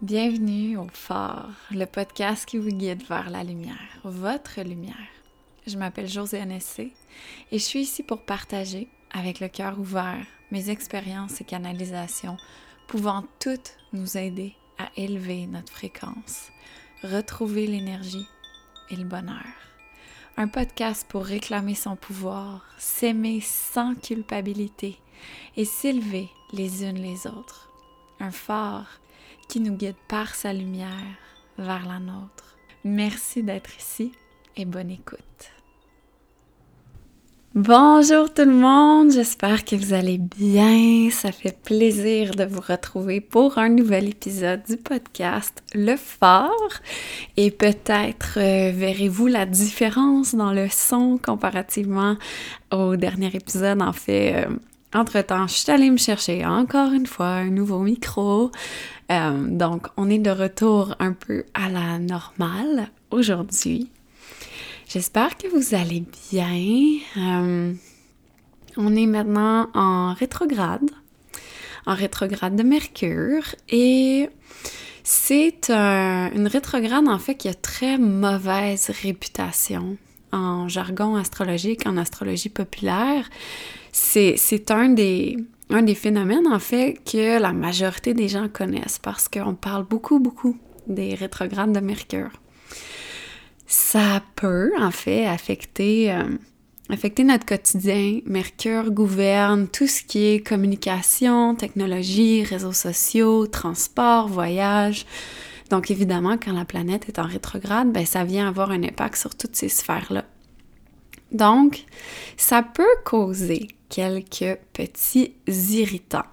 Bienvenue au Phare, le podcast qui vous guide vers la lumière, votre lumière. Je m'appelle Josiane Essé et je suis ici pour partager, avec le cœur ouvert, mes expériences et canalisations pouvant toutes nous aider à élever notre fréquence, retrouver l'énergie et le bonheur. Un podcast pour réclamer son pouvoir, s'aimer sans culpabilité et s'élever les unes les autres. Un phare qui nous guide par sa lumière vers la nôtre. Merci d'être ici et bonne écoute. Bonjour tout le monde, j'espère que vous allez bien. Ça fait plaisir de vous retrouver pour un nouvel épisode du podcast Le Phare. Et peut-être euh, verrez-vous la différence dans le son comparativement au dernier épisode. En fait, euh, entre-temps, je suis allée me chercher encore une fois un nouveau micro. Euh, donc, on est de retour un peu à la normale aujourd'hui. J'espère que vous allez bien. Euh, on est maintenant en rétrograde, en rétrograde de Mercure et c'est une rétrograde en fait qui a très mauvaise réputation en jargon astrologique, en astrologie populaire. C'est un des, un des phénomènes en fait que la majorité des gens connaissent parce qu'on parle beaucoup, beaucoup des rétrogrades de Mercure ça peut en fait affecter, euh, affecter notre quotidien. Mercure gouverne tout ce qui est communication, technologie, réseaux sociaux, transport, voyage. Donc évidemment, quand la planète est en rétrograde, ben, ça vient avoir un impact sur toutes ces sphères-là. Donc, ça peut causer quelques petits irritants.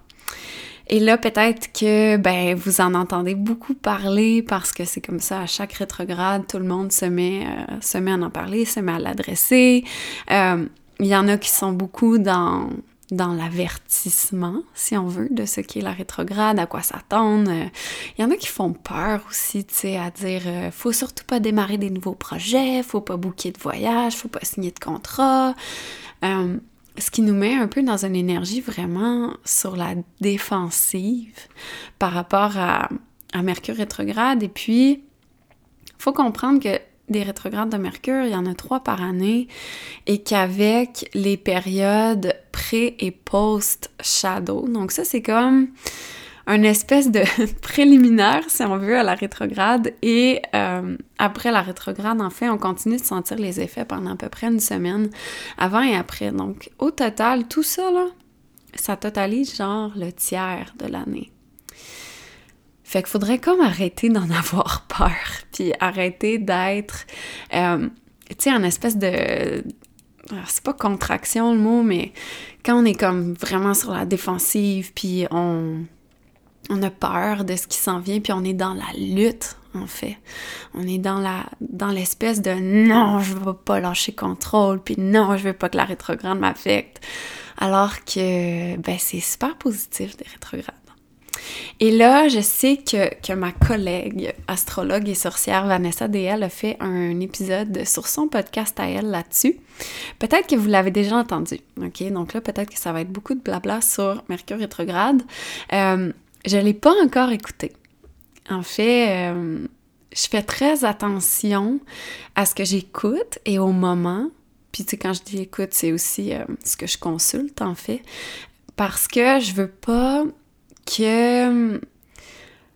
Et là, peut-être que ben vous en entendez beaucoup parler parce que c'est comme ça à chaque rétrograde, tout le monde se met, euh, se met à en parler, se met à l'adresser. Euh, il y en a qui sont beaucoup dans dans l'avertissement, si on veut, de ce qu'est la rétrograde, à quoi s'attendre. Euh, il y en a qui font peur aussi, tu sais, à dire faut surtout pas démarrer des nouveaux projets, faut pas booker de voyage, faut pas signer de contrat ce qui nous met un peu dans une énergie vraiment sur la défensive par rapport à, Mercure rétrograde. Et puis, il faut comprendre que des rétrogrades de Mercure, il y en a trois par année, et qu'avec les périodes pré- et post-shadow, donc ça c'est comme un espèce de préliminaire, si on veut, à la rétrograde. Et euh, après la rétrograde, en fait, on continue de sentir les effets pendant à peu près une semaine, avant et après. Donc, au total, tout ça, là, ça totalise genre le tiers de l'année. Fait qu'il faudrait comme arrêter d'en avoir peur, puis arrêter d'être, euh, tu sais, en espèce de... C'est pas contraction le mot, mais quand on est comme vraiment sur la défensive, puis on, on a peur de ce qui s'en vient, puis on est dans la lutte, en fait. On est dans l'espèce de non, je veux pas lâcher contrôle, puis non, je veux pas que la rétrograde m'affecte. Alors que ben c'est super positif des rétrogrades. Et là, je sais que, que, ma collègue astrologue et sorcière Vanessa DL a fait un épisode sur son podcast à elle là-dessus. Peut-être que vous l'avez déjà entendu, ok? Donc là, peut-être que ça va être beaucoup de blabla sur Mercure rétrograde. Euh, je l'ai pas encore écouté. En fait, euh, je fais très attention à ce que j'écoute et au moment. Puis, tu sais, quand je dis écoute, c'est aussi euh, ce que je consulte, en fait. Parce que je veux pas que,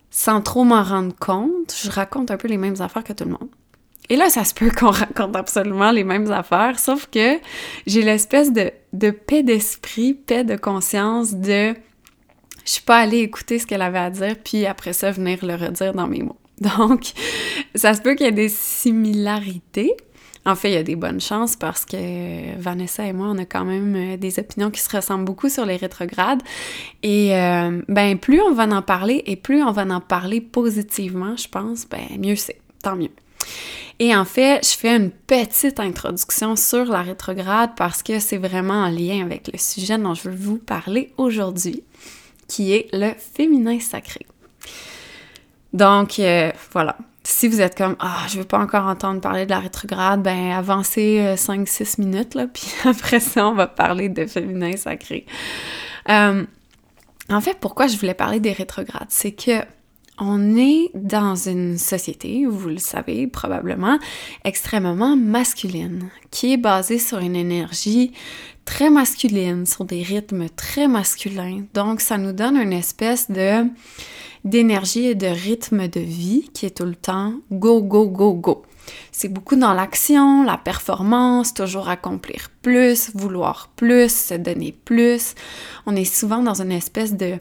sans trop m'en rendre compte, je raconte un peu les mêmes affaires que tout le monde. Et là, ça se peut qu'on raconte absolument les mêmes affaires, sauf que j'ai l'espèce de paix d'esprit, paix de conscience de je suis pas allée écouter ce qu'elle avait à dire, puis après ça, venir le redire dans mes mots. Donc, ça se peut qu'il y ait des similarités. En fait, il y a des bonnes chances parce que Vanessa et moi, on a quand même euh, des opinions qui se ressemblent beaucoup sur les rétrogrades. Et euh, ben, plus on va en parler et plus on va en parler positivement, je pense, ben, mieux c'est. Tant mieux. Et en fait, je fais une petite introduction sur la rétrograde parce que c'est vraiment en lien avec le sujet dont je veux vous parler aujourd'hui qui est le féminin sacré. Donc, euh, voilà. Si vous êtes comme Ah, je veux pas encore entendre parler de la rétrograde, ben avancez 5-6 euh, minutes, là, puis après ça, on va parler de féminin sacré. Euh, en fait, pourquoi je voulais parler des rétrogrades? C'est que on est dans une société, vous le savez probablement, extrêmement masculine, qui est basée sur une énergie très masculine, sur des rythmes très masculins. Donc, ça nous donne une espèce de d'énergie et de rythme de vie qui est tout le temps go, go, go, go. C'est beaucoup dans l'action, la performance, toujours accomplir plus, vouloir plus, se donner plus. On est souvent dans une espèce de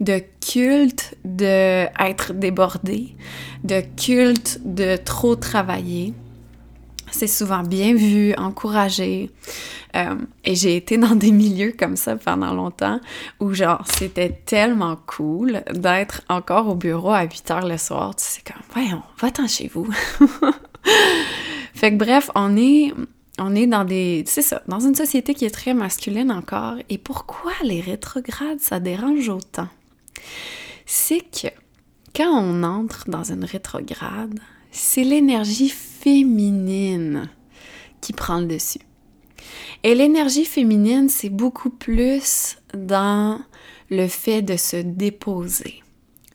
de culte de débordé, de culte de trop travailler. C'est souvent bien vu, encouragé. Euh, et j'ai été dans des milieux comme ça pendant longtemps où, genre, c'était tellement cool d'être encore au bureau à 8 heures le soir. Tu sais, comme, voyons, va-t'en chez vous. fait que bref, on est, on est dans des. C'est ça, dans une société qui est très masculine encore. Et pourquoi les rétrogrades, ça dérange autant? C'est que quand on entre dans une rétrograde, c'est l'énergie féminine qui prend le dessus. Et l'énergie féminine, c'est beaucoup plus dans le fait de se déposer,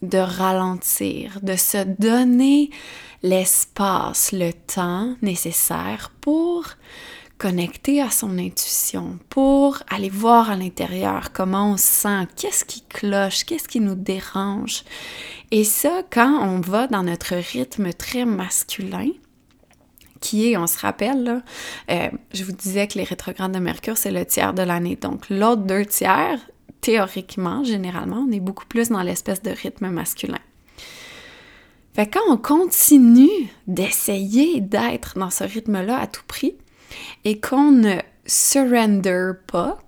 de ralentir, de se donner l'espace, le temps nécessaire pour connecter à son intuition, pour aller voir à l'intérieur comment on se sent, qu'est-ce qui cloche, qu'est-ce qui nous dérange. Et ça, quand on va dans notre rythme très masculin, qui est, on se rappelle, euh, je vous disais que les rétrogrades de Mercure, c'est le tiers de l'année. Donc, l'autre deux tiers, théoriquement, généralement, on est beaucoup plus dans l'espèce de rythme masculin. Fait quand on continue d'essayer d'être dans ce rythme-là à tout prix, et qu'on ne surrender pas,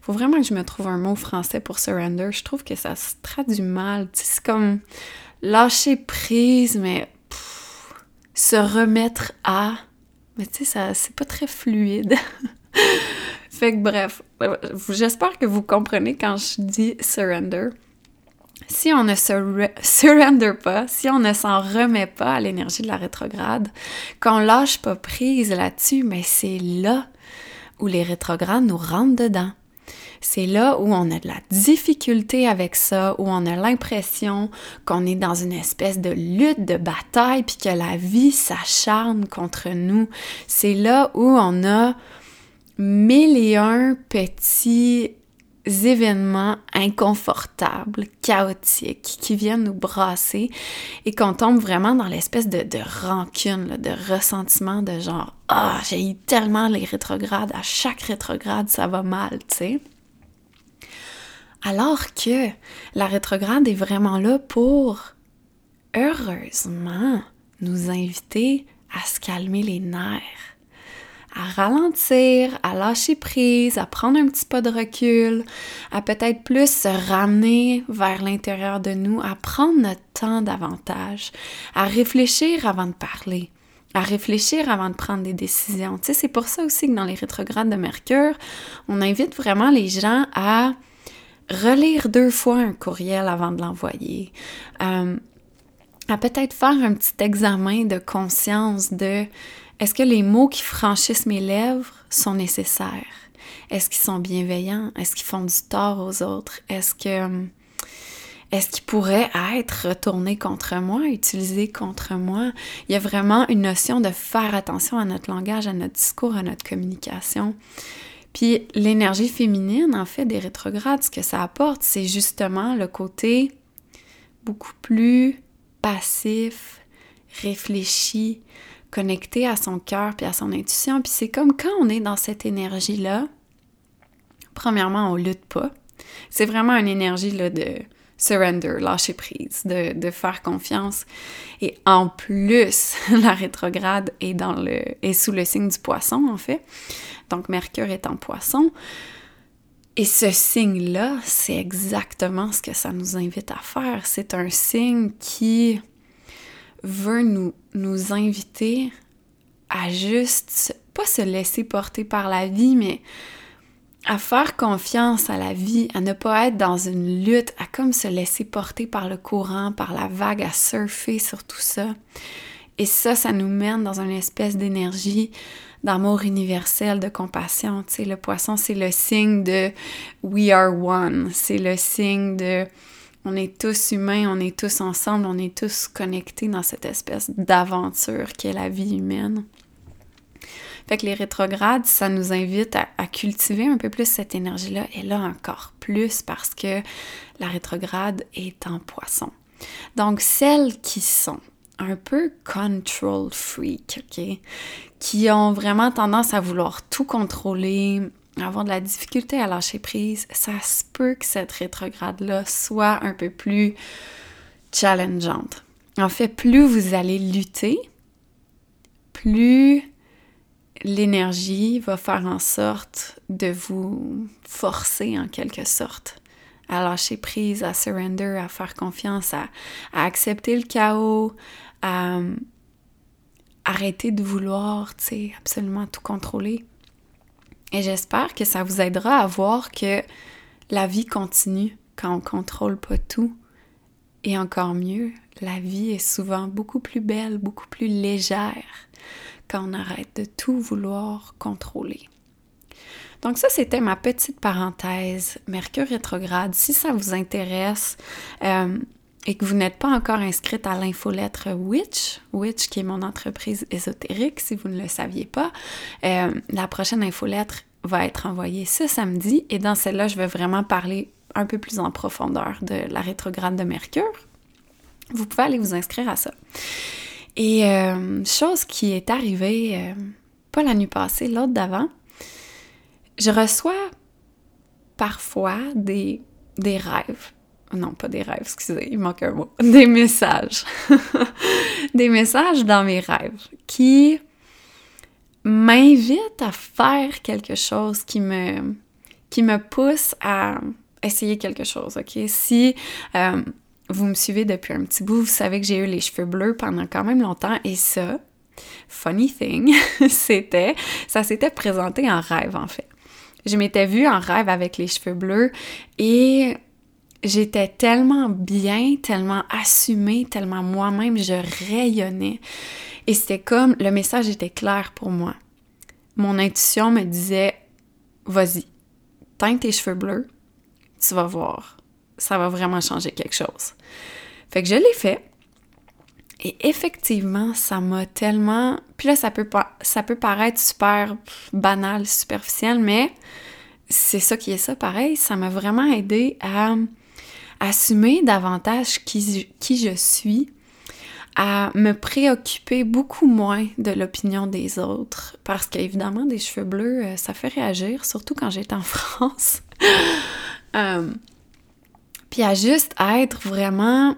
faut vraiment que je me trouve un mot français pour surrender. Je trouve que ça se traduit mal. C'est comme lâcher prise, mais se remettre à. Mais tu sais, ça, c'est pas très fluide. fait que bref, j'espère que vous comprenez quand je dis surrender si on ne se surrender pas, si on ne s'en remet pas à l'énergie de la rétrograde, qu'on lâche pas prise là-dessus, mais c'est là où les rétrogrades nous rentrent dedans. C'est là où on a de la difficulté avec ça, où on a l'impression qu'on est dans une espèce de lutte, de bataille, puis que la vie s'acharne contre nous. C'est là où on a mille et un petits événements inconfortables, chaotiques, qui viennent nous brasser et qu'on tombe vraiment dans l'espèce de, rancune, de ressentiment de genre Ah, j'ai eu tellement les rétrogrades, à chaque rétrograde, ça va mal, tu sais. Alors que la rétrograde est vraiment là pour, heureusement, nous inviter à se calmer les nerfs à ralentir, à lâcher prise, à prendre un petit pas de recul, à peut-être plus se ramener vers l'intérieur de nous, à prendre notre temps davantage, à réfléchir avant de parler, à réfléchir avant de prendre des décisions. Tu sais, c'est pour ça aussi que dans les rétrogrades de Mercure, on invite vraiment les gens à relire deux fois un courriel avant de l'envoyer. Euh, à peut-être faire un petit examen de conscience de est-ce que les mots qui franchissent mes lèvres sont nécessaires? Est-ce qu'ils sont bienveillants? Est-ce qu'ils font du tort aux autres? Est-ce que est-ce qu'ils pourraient être retournés contre moi, utilisés contre moi? Il y a vraiment une notion de faire attention à notre langage, à notre discours, à notre communication. Puis l'énergie féminine, en fait, des rétrogrades, ce que ça apporte, c'est justement le côté beaucoup plus passif, réfléchi, connecté à son cœur puis à son intuition. Puis c'est comme quand on est dans cette énergie-là, premièrement, on lutte pas. C'est vraiment une énergie là, de surrender, lâcher prise, de, de, faire confiance. Et en plus, la rétrograde est, dans le, est sous le signe du poisson, en fait. Donc, Mercure est en poisson. Et ce signe-là, c'est exactement ce que ça nous invite à faire. C'est un signe qui veut nous, nous inviter à juste, pas se laisser porter par la vie, mais à faire confiance à la vie, à ne pas être dans une lutte, à comme se laisser porter par le courant, par la vague, à surfer sur tout ça. Et ça, ça nous mène dans une espèce d'énergie d'amour universel, de compassion. Tu sais, le poisson, c'est le signe de We are one. C'est le signe de On est tous humains, on est tous ensemble, on est tous connectés dans cette espèce d'aventure qu'est la vie humaine. Fait que les rétrogrades, ça nous invite à, cultiver un peu plus cette énergie-là, et là encore plus parce que la rétrograde est en poisson. Donc, celles qui sont un peu control freak, OK? Qui ont vraiment tendance à vouloir tout contrôler, avoir de la difficulté à lâcher prise, ça se peut que cette rétrograde-là soit un peu plus challengeante. En fait, plus vous allez lutter, plus l'énergie va faire en sorte de vous forcer en quelque sorte à lâcher prise, à surrender, à faire confiance, à, accepter le chaos, à arrêter de vouloir, tu sais, absolument tout contrôler. Et j'espère que ça vous aidera à voir que la vie continue quand on contrôle pas tout. Et encore mieux, la vie est souvent beaucoup plus belle, beaucoup plus légère quand on arrête de tout vouloir contrôler. Donc ça, c'était ma petite parenthèse. Mercure rétrograde, si ça vous intéresse euh, et que vous n'êtes pas encore inscrite à l'infolettre Witch, Witch qui est mon entreprise ésotérique, si vous ne le saviez pas, euh, la prochaine infolettre va être envoyée ce samedi et dans celle-là, je vais vraiment parler un peu plus en profondeur de la rétrograde de Mercure. Vous pouvez aller vous inscrire à ça. Et euh, chose qui est arrivée, pas la nuit passée, l'autre d'avant, je reçois parfois des rêves. Non, pas des rêves, excusez, il manque un mot. Des messages. des messages dans mes rêves qui m'invitent à faire quelque chose qui me, qui me pousse à essayer quelque chose, OK? Si euh, vous me suivez depuis un petit bout, vous savez que j'ai eu les cheveux bleus pendant quand même longtemps et ça, funny thing, c'était, ça s'était présenté en rêve en fait. Je m'étais vue en rêve avec les cheveux bleus et j'étais tellement bien, tellement assumée, tellement moi-même, je rayonnais. Et c'était comme, le message était clair pour moi. Mon intuition me disait, vas-y, teins tes cheveux bleus, tu vas voir, ça va vraiment changer quelque chose. Fait que je l'ai fait. Et effectivement, ça m'a tellement... Puis là, ça peut, pas... ça peut paraître super banal, superficiel, mais c'est ça qui est ça, pareil. Ça m'a vraiment aidé à assumer davantage qui, je suis, à me préoccuper beaucoup moins de l'opinion des autres, parce qu'évidemment, des cheveux bleus, euh, ça fait réagir, surtout quand j'étais en France. Euh, puis à juste être vraiment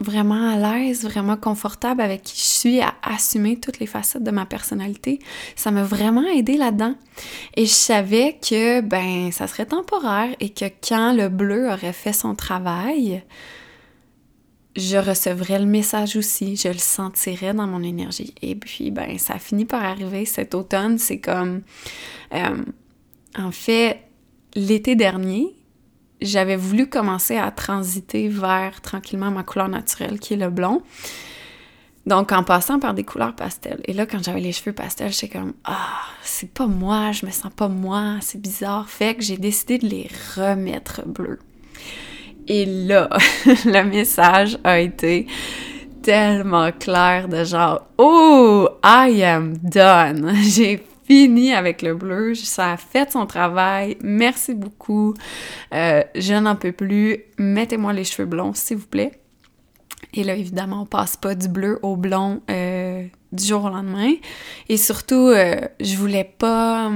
vraiment à l'aise, vraiment confortable avec qui je suis, à assumer toutes les facettes de ma personnalité. Ça m'a vraiment aidé là-dedans. Et je savais que, ben, ça serait temporaire et que quand le bleu aurait fait son travail, je recevrais le message aussi, je le sentirais dans mon énergie. Et puis, ben, ça finit par arriver cet automne. C'est comme, euh, en fait, l'été dernier, j'avais voulu commencer à transiter vers tranquillement ma couleur naturelle qui est le blond. Donc, en passant par des couleurs pastel. Et là, quand j'avais les cheveux pastel, j'étais comme Ah, c'est pas moi, je me sens pas moi, c'est bizarre. Fait que j'ai décidé de les remettre bleus. Et là, le message a été tellement clair de genre Oh, I am done. J'ai fini avec le bleu. Ça a fait son travail. Merci beaucoup. Euh, je n'en peux plus. Mettez-moi les cheveux blonds, s'il vous plaît. Et là, évidemment, on passe pas du bleu au blond euh, du jour au lendemain. Et surtout, euh, je voulais pas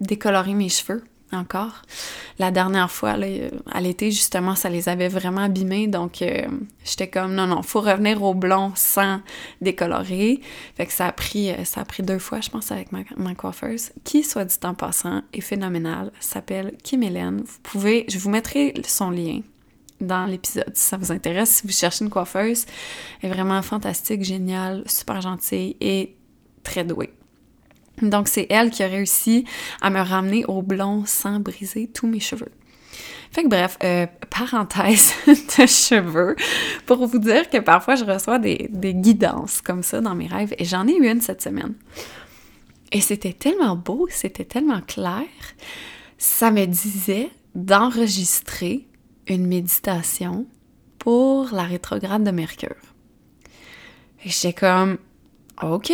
décolorer mes cheveux encore. La dernière fois, là, à l'été, justement, ça les avait vraiment abîmés. Donc, euh, j'étais comme, non, non, faut revenir au blond sans décolorer. Fait que ça a pris, euh, ça a pris deux fois, je pense, avec ma, ma coiffeuse, qui, soit dit en passant, est phénoménale. S'appelle Kim Hélène. Vous pouvez, je vous mettrai son lien dans l'épisode si ça vous intéresse. Si vous cherchez une coiffeuse, elle est vraiment fantastique, géniale, super gentille et très douée. Donc, c'est elle qui a réussi à me ramener au blond sans briser tous mes cheveux. Fait que bref, euh, parenthèse de cheveux, pour vous dire que parfois je reçois des, guidances comme ça dans mes rêves, et j'en ai eu une cette semaine. Et c'était tellement beau, c'était tellement clair, ça me disait d'enregistrer une méditation pour la rétrograde de Mercure. Et j'étais comme, OK,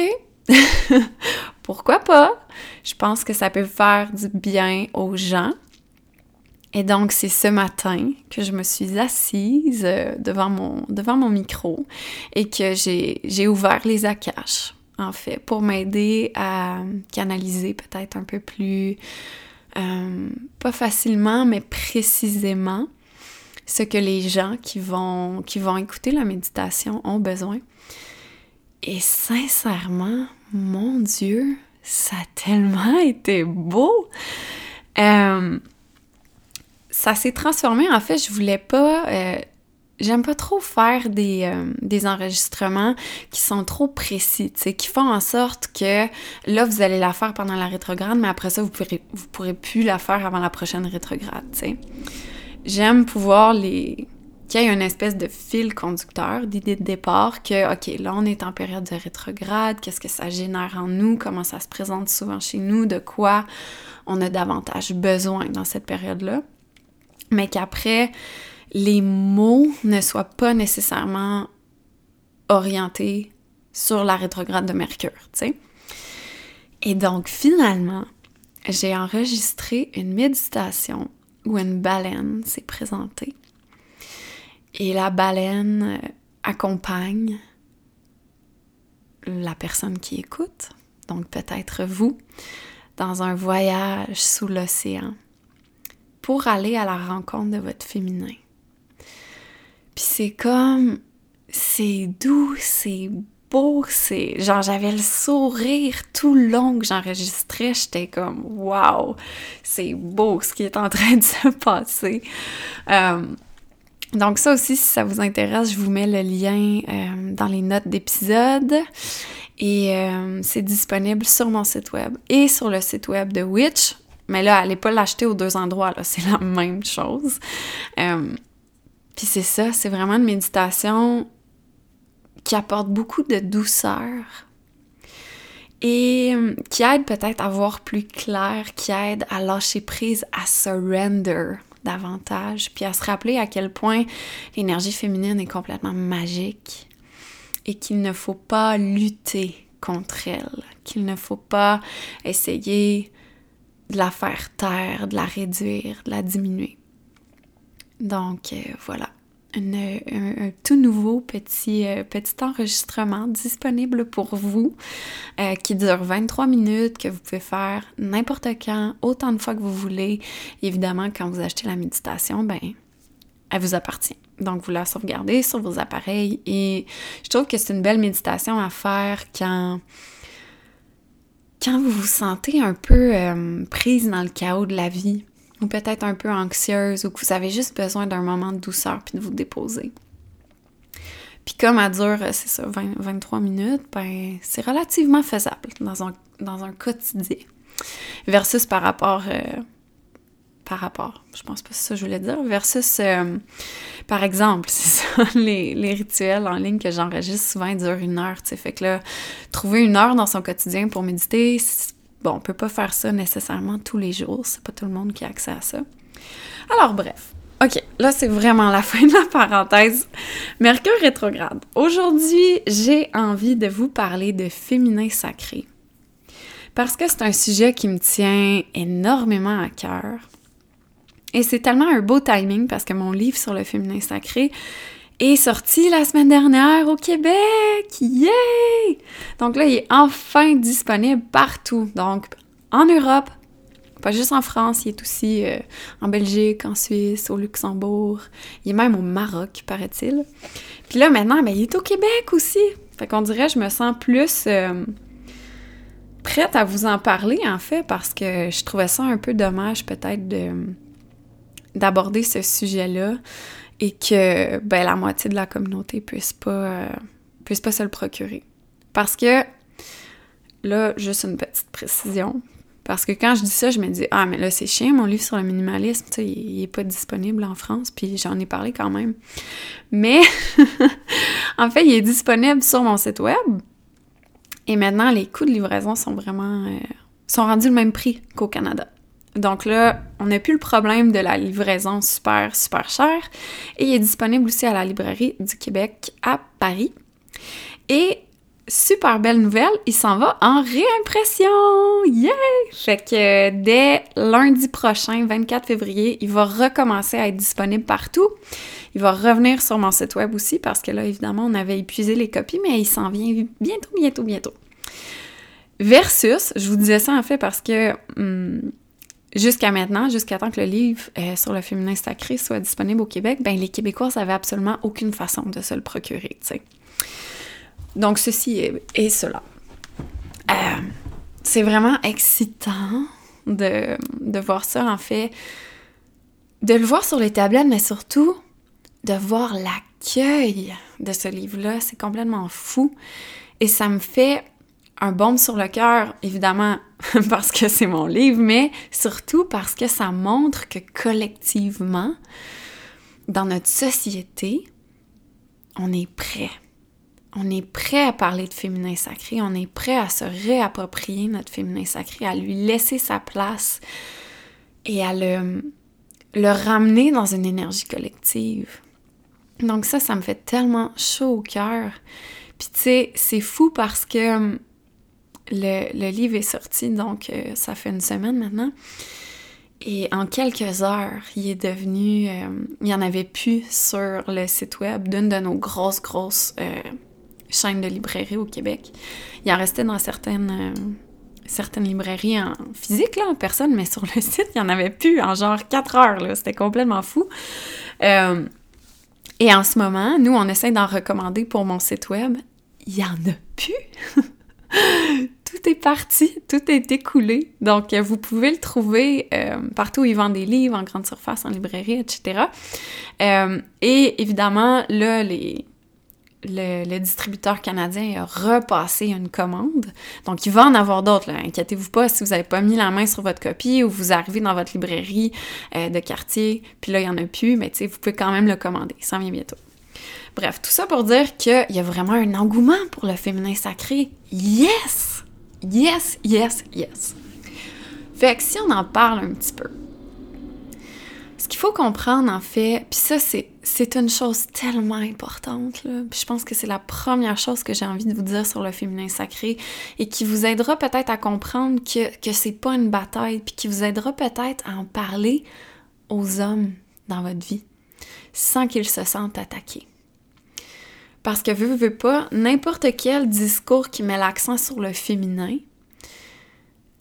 pourquoi pas? Je pense que ça peut faire du bien aux gens. Et donc, c'est ce matin que je me suis assise euh, devant mon, micro et que j'ai ouvert les akash, en fait, pour m'aider à canaliser peut-être un peu plus, euh, pas facilement, mais précisément, ce que les gens qui vont écouter la méditation ont besoin. Et sincèrement, mon Dieu, ça a tellement été beau. Euh, ça s'est transformé. En fait, je voulais pas. Euh, j'aime pas trop faire des, euh, des, enregistrements qui sont trop précis, qui font en sorte que là, vous allez la faire pendant la rétrograde, mais après ça, vous pourrez, vous pourrez plus la faire avant la prochaine rétrograde. J'aime pouvoir les qu'il y ait une espèce de fil conducteur, d'idée de départ, que, OK, là, on est en période de rétrograde, qu'est-ce que ça génère en nous, comment ça se présente souvent chez nous, de quoi on a davantage besoin dans cette période-là. Mais qu'après, les mots ne soient pas nécessairement orientés sur la rétrograde de Mercure, tu sais. Et donc, finalement, j'ai enregistré une méditation où une baleine s'est présentée et la baleine euh, accompagne la personne qui écoute, donc peut-être vous, dans un voyage sous l'océan pour aller à la rencontre de votre féminin. Puis c'est comme, c'est doux, c'est beau, c'est genre j'avais le sourire tout long que j'enregistrais, j'étais comme waouh, c'est beau ce qui est en train de se passer. Euh, donc ça aussi, si ça vous intéresse, je vous mets le lien euh, dans les notes d'épisode. Et euh, c'est disponible sur mon site web et sur le site web de Witch. Mais là, allez pas l'acheter aux deux endroits, là, c'est la même chose. Euh, puis c'est ça, c'est vraiment une méditation qui apporte beaucoup de douceur et qui aide peut-être à voir plus clair, qui aide à lâcher prise, à surrender davantage, puis à se rappeler à quel point l'énergie féminine est complètement magique et qu'il ne faut pas lutter contre elle, qu'il ne faut pas essayer de la faire taire, de la réduire, de la diminuer. Donc euh, voilà, un, tout nouveau petit, euh, petit enregistrement disponible pour vous euh, qui dure 23 minutes, que vous pouvez faire n'importe quand, autant de fois que vous voulez. évidemment, quand vous achetez la méditation, ben, elle vous appartient. Donc, vous la sauvegardez sur vos appareils et je trouve que c'est une belle méditation à faire quand quand vous vous sentez un peu euh, prise dans le chaos de la vie ou peut-être un peu anxieuse ou que vous avez juste besoin d'un moment de douceur puis de vous déposer. Puis comme elle dure, c'est ça, 23 minutes, ben c'est relativement faisable dans un, dans un quotidien. Versus par rapport... Euh, par rapport, je pense pas que c'est ça que je voulais dire, versus, euh, par exemple, c'est ça, les, les, rituels en ligne que j'enregistre souvent durent une heure, tu sais, fait que là, trouver une heure dans son quotidien pour méditer, Bon, on peut pas faire ça nécessairement tous les jours, c'est pas tout le monde qui a accès à ça. Alors bref, ok, là c'est vraiment la fin de la parenthèse. Mercure rétrograde. Aujourd'hui, j'ai envie de vous parler de féminin sacré. Parce que c'est un sujet qui me tient énormément à cœur. Et c'est tellement un beau timing parce que mon livre sur le féminin sacré est sorti la semaine dernière au Québec. Yay! Donc là, il est enfin disponible partout. Donc en Europe, pas juste en France, il est aussi euh, en Belgique, en Suisse, au Luxembourg. Il est même au Maroc, paraît-il. Puis là, maintenant, ben, il est au Québec aussi. Fait qu'on dirait, je me sens plus euh, prête à vous en parler, en fait, parce que je trouvais ça un peu dommage, peut-être, de d'aborder ce sujet-là et que ben, la moitié de la communauté puisse pas, euh, puisse pas se le procurer. Parce que, là, juste une petite précision, parce que quand je dis ça, je me dis Ah, mais là, c'est chiant, mon livre sur le minimalisme, il, est pas disponible en France, puis j'en ai parlé quand même. Mais, en fait, il est disponible sur mon site web. Et maintenant, les coûts de livraison sont vraiment. Euh, sont rendus le même prix qu'au Canada. Donc là, on n'a plus le problème de la livraison super, super chère. Et il est disponible aussi à la librairie du Québec à Paris. Et super belle nouvelle, il s'en va en réimpression! Yeah! Fait que dès lundi prochain, 24 février, il va recommencer à être disponible partout. Il va revenir sur mon site web aussi parce que là, évidemment, on avait épuisé les copies, mais il s'en vient bientôt, bientôt, bientôt. Versus, je vous disais ça en fait parce que hum, jusqu'à maintenant, jusqu'à temps que le livre euh, sur le féminin sacré soit disponible au Québec, ben les Québécois n'avaient absolument aucune façon de se le procurer. Donc, ceci est, cela. Euh, c'est vraiment excitant de, de, voir ça, en fait. De le voir sur les tablettes, mais surtout de voir l'accueil de ce livre-là. C'est complètement fou. Et ça me fait un baume sur le cœur, évidemment, parce que c'est mon livre, mais surtout parce que ça montre que collectivement, dans notre société, on est prêt. On est prêt à parler de féminin sacré, on est prêt à se réapproprier notre féminin sacré, à lui laisser sa place et à le, ramener dans une énergie collective. Donc ça, ça me fait tellement chaud au cœur. Puis tu sais, c'est fou parce que le, livre est sorti, donc euh, ça fait une semaine maintenant. Et en quelques heures, il est devenu... Euh, il n'y en avait plus sur le site web d'une de nos grosses, grosses euh, chaînes de librairies au Québec. Il en restait dans certaines, certaines librairies en physique, là, en personne, mais sur le site, il n'y en avait plus en genre 4 heures. C'était complètement fou. et en ce moment, nous, on essaie d'en recommander pour mon site web. Il n'y en a plus. tout est parti, tout est écoulé. Donc, euh, vous pouvez le trouver euh, partout où ils vendent des livres, en grande surface, en librairie, etc. Euh, et évidemment, là, les, le, distributeur canadien a repassé une commande. Donc, il va en avoir d'autres. Inquiétez-vous pas si vous n'avez pas mis la main sur votre copie ou vous arrivez dans votre librairie de quartier, puis là, il n'y en a plus, mais vous pouvez quand même le commander. Ça vient bientôt. Bref, tout ça pour dire qu'il y a vraiment un engouement pour le féminin sacré. Yes! Yes, yes, yes. Fait que si on en parle un petit peu, ce qu'il faut comprendre en fait, puis ça c'est une chose tellement importante, là, puis je pense que c'est la première chose que j'ai envie de vous dire sur le féminin sacré et qui vous aidera peut-être à comprendre que, que c'est pas une bataille, puis qui vous aidera peut-être à en parler aux hommes dans votre vie sans qu'ils se sentent attaqués. Parce que vous veux pas, n'importe quel discours qui met l'accent sur le féminin,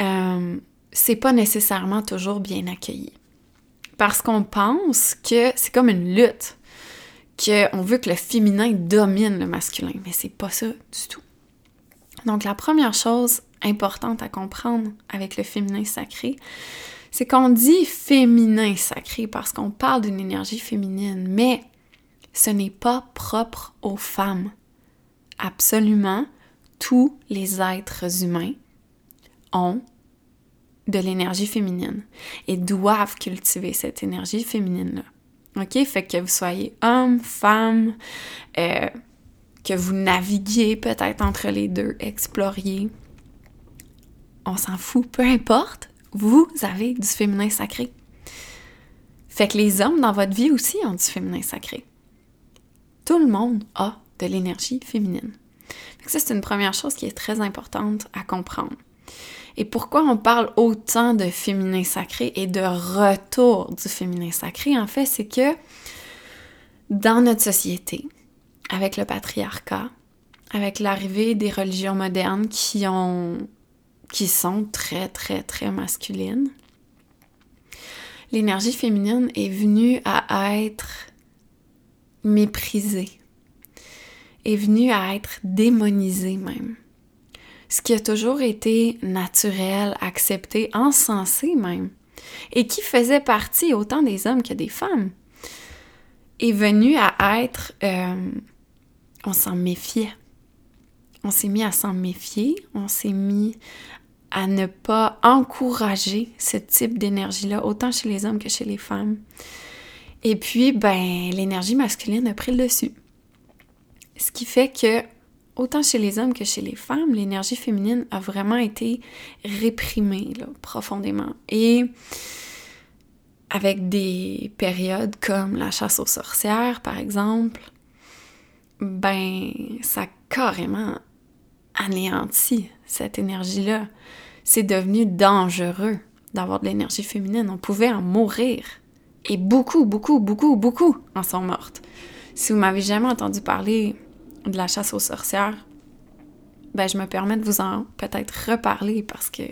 euh, c'est pas nécessairement toujours bien accueilli. Parce qu'on pense que c'est comme une lutte, qu'on veut que le féminin domine le masculin, mais c'est pas ça du tout. Donc la première chose importante à comprendre avec le féminin sacré, c'est qu'on dit féminin sacré parce qu'on parle d'une énergie féminine, mais ce n'est pas propre aux femmes. Absolument tous les êtres humains ont de l'énergie féminine et doivent cultiver cette énergie féminine-là. OK? Fait que vous soyez homme, femme, euh, que vous naviguiez peut-être entre les deux, exploriez. On s'en fout, peu importe, vous avez du féminin sacré. Fait que les hommes dans votre vie aussi ont du féminin sacré. Tout le monde a de l'énergie féminine. ça, c'est une première chose qui est très importante à comprendre. Et pourquoi on parle autant de féminin sacré et de retour du féminin sacré, en fait, c'est que dans notre société, avec le patriarcat, avec l'arrivée des religions modernes qui qui sont très très très masculines, l'énergie féminine est venue à être méprisé, est venu à être démonisé même. Ce qui a toujours été naturel, accepté, encensé même, et qui faisait partie autant des hommes que des femmes, est venu à être... Euh, on s'en méfiait. On s'est mis à s'en méfier, on s'est mis à ne pas encourager ce type d'énergie-là, autant chez les hommes que chez les femmes. Et puis, ben, l'énergie masculine a pris le dessus. Ce qui fait que autant chez les hommes que chez les femmes, l'énergie féminine a vraiment été réprimée profondément. Et avec des périodes comme la chasse aux sorcières, par exemple, ben, ça a carrément anéanti cette énergie-là. C'est devenu dangereux d'avoir de l'énergie féminine. On pouvait en mourir. Et beaucoup, beaucoup, beaucoup, beaucoup en sont mortes. Si vous m'avez jamais entendu parler de la chasse aux sorcières, ben je me permets de vous en peut-être reparler parce que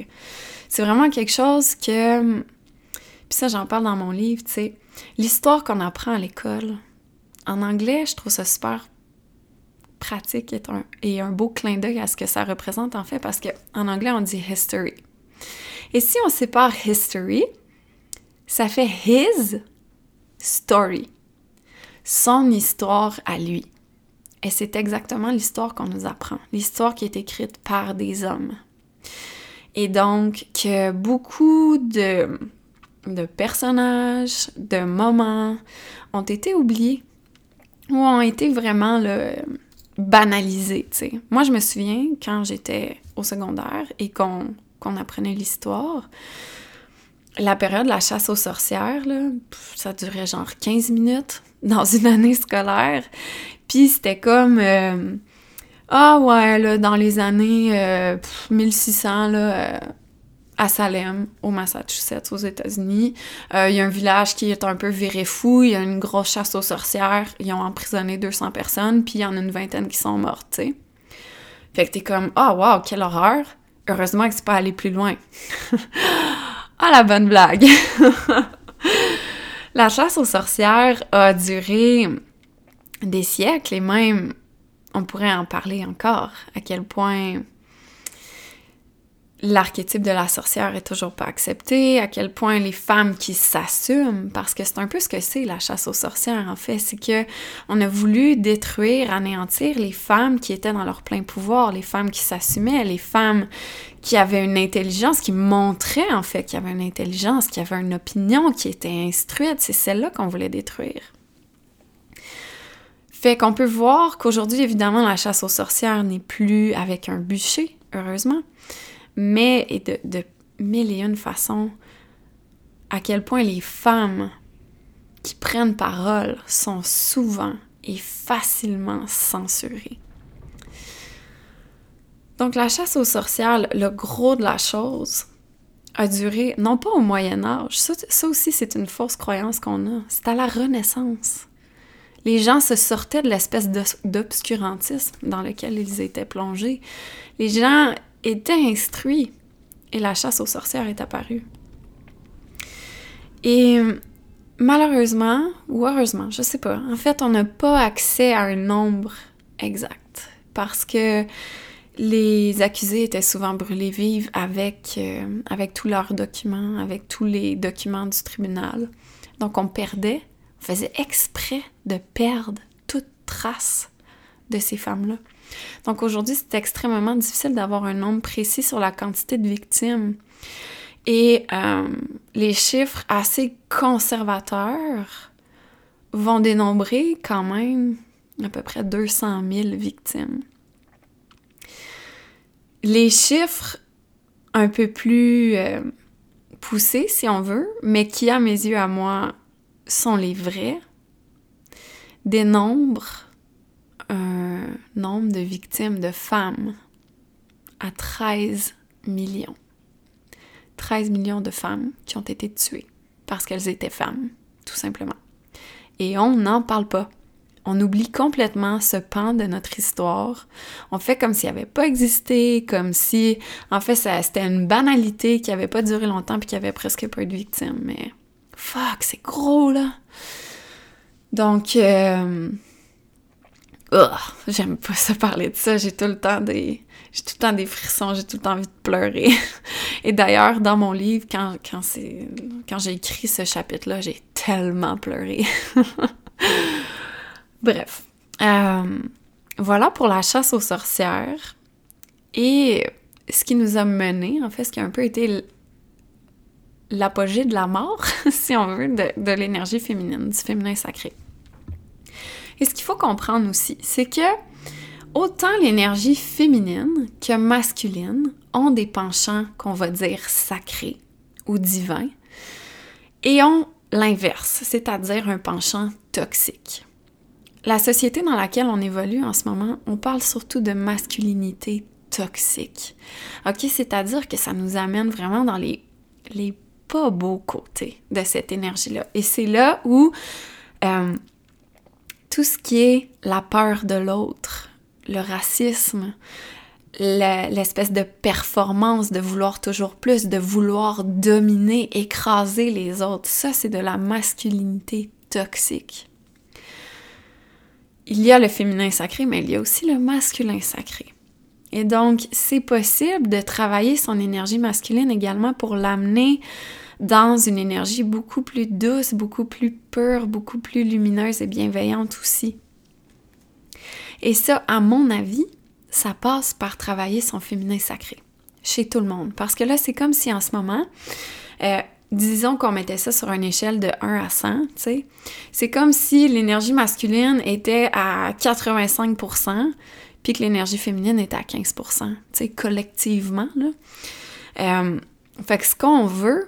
c'est vraiment quelque chose que puis ça j'en parle dans mon livre, tu sais, l'histoire qu'on apprend à l'école. En anglais, je trouve ça super pratique et un, et un beau clin d'œil à ce que ça représente en fait parce que anglais on dit history. Et si on sépare history, ça fait his story, son histoire à lui. Et c'est exactement l'histoire qu'on nous apprend, l'histoire qui est écrite par des hommes. Et donc que beaucoup de, de personnages, de moments ont été oubliés ou ont été vraiment le, banalisé, tu sais. Moi, je me souviens, quand j'étais au secondaire et qu'on apprenait l'histoire, la période de la chasse aux sorcières, là, ça durait genre 15 minutes dans une année scolaire. Puis c'était comme... Euh, ah ouais, là, dans les années 1600, euh, là, euh, à Salem, au Massachusetts, aux États-Unis. Il y a un village qui est un peu viré fou, il y a une grosse chasse aux sorcières, ils ont emprisonné 200 personnes, puis il y en a une vingtaine qui sont mortes, tu sais. Fait que t'es comme, ah wow, quelle horreur! Heureusement que c'est pas allé plus loin. ah, la bonne blague! la chasse aux sorcières a duré des siècles et même, on pourrait en parler encore, à quel point l'archétype de la sorcière est toujours pas accepté, à quel point les femmes qui s'assument, parce que c'est un peu ce que c'est la chasse aux sorcières en fait, c'est que on a voulu détruire, anéantir les femmes qui étaient dans leur plein pouvoir, les femmes qui s'assumaient, les femmes qui avaient une intelligence, qui montraient en fait qu'il y avait une intelligence, qui avait une opinion, qui était instruite, c'est celle-là qu'on voulait détruire. Fait qu'on peut voir qu'aujourd'hui, évidemment, la chasse aux sorcières n'est plus avec un bûcher, heureusement, mais et de, de mille et une façons à quel point les femmes qui prennent parole sont souvent et facilement censurées. Donc la chasse aux sorcières, le gros de la chose, a duré, non pas au Moyen Âge, ça, ça aussi c'est une fausse croyance qu'on a, c'est à la Renaissance. Les gens se sortaient de l'espèce d'obscurantisme dans lequel ils étaient plongés. Les gens était instruit et la chasse aux sorcières est apparue. Et malheureusement, ou heureusement, je sais pas, en fait, on n'a pas accès à un nombre exact parce que les accusés étaient souvent brûlés vifs avec, euh, avec tous leurs documents, avec tous les documents du tribunal. Donc on perdait, on faisait exprès de perdre toute trace de ces femmes-là. Donc aujourd'hui, c'est extrêmement difficile d'avoir un nombre précis sur la quantité de victimes. Et euh, les chiffres assez conservateurs vont dénombrer quand même à peu près 200 000 victimes. Les chiffres un peu plus euh, poussés, si on veut, mais qui, à mes yeux, à moi, sont les vrais, dénombrent un nombre de victimes de femmes à 13 millions. 13 millions de femmes qui ont été tuées parce qu'elles étaient femmes, tout simplement. Et on n'en parle pas. On oublie complètement ce pan de notre histoire. On fait comme s'il avait pas existé, comme si, en fait, c'était une banalité qui avait pas duré longtemps puis qui avait presque pas de victimes. Mais fuck, c'est gros là. Donc, euh, j'aime pas ça parler de ça, j'ai tout le temps des j'ai tout le temps des frissons, j'ai tout le temps envie de pleurer. Et d'ailleurs, dans mon livre, quand, quand quand j'ai écrit ce chapitre-là, j'ai tellement pleuré. Bref. Euh, voilà pour la chasse aux sorcières. Et ce qui nous a mené, en fait, ce qui a un peu été l'apogée de la mort, si on veut, de, de l'énergie féminine, du féminin sacré. Et ce qu'il faut comprendre aussi, c'est que autant l'énergie féminine que masculine ont des penchants qu'on va dire sacrés ou divins et ont l'inverse, c'est-à-dire un penchant toxique. La société dans laquelle on évolue en ce moment, on parle surtout de masculinité toxique. OK, c'est-à-dire que ça nous amène vraiment dans les, les pas beaux côtés de cette énergie-là. Et c'est là où euh, tout ce qui est la peur de l'autre, le racisme, l'espèce de performance, de vouloir toujours plus, de vouloir dominer, écraser les autres, ça c'est de la masculinité toxique. Il y a le féminin sacré, mais il y a aussi le masculin sacré. Et donc, c'est possible de travailler son énergie masculine également pour l'amener dans une énergie beaucoup plus douce, beaucoup plus pure, beaucoup plus lumineuse et bienveillante aussi. Et ça, à mon avis, ça passe par travailler son féminin sacré chez tout le monde. Parce que là, c'est comme si en ce moment, euh, disons qu'on mettait ça sur une échelle de 1 à 100, tu sais, c'est comme si l'énergie masculine était à 85%, puis que l'énergie féminine était à 15%, tu sais, collectivement, là. Euh, fait que ce qu'on veut,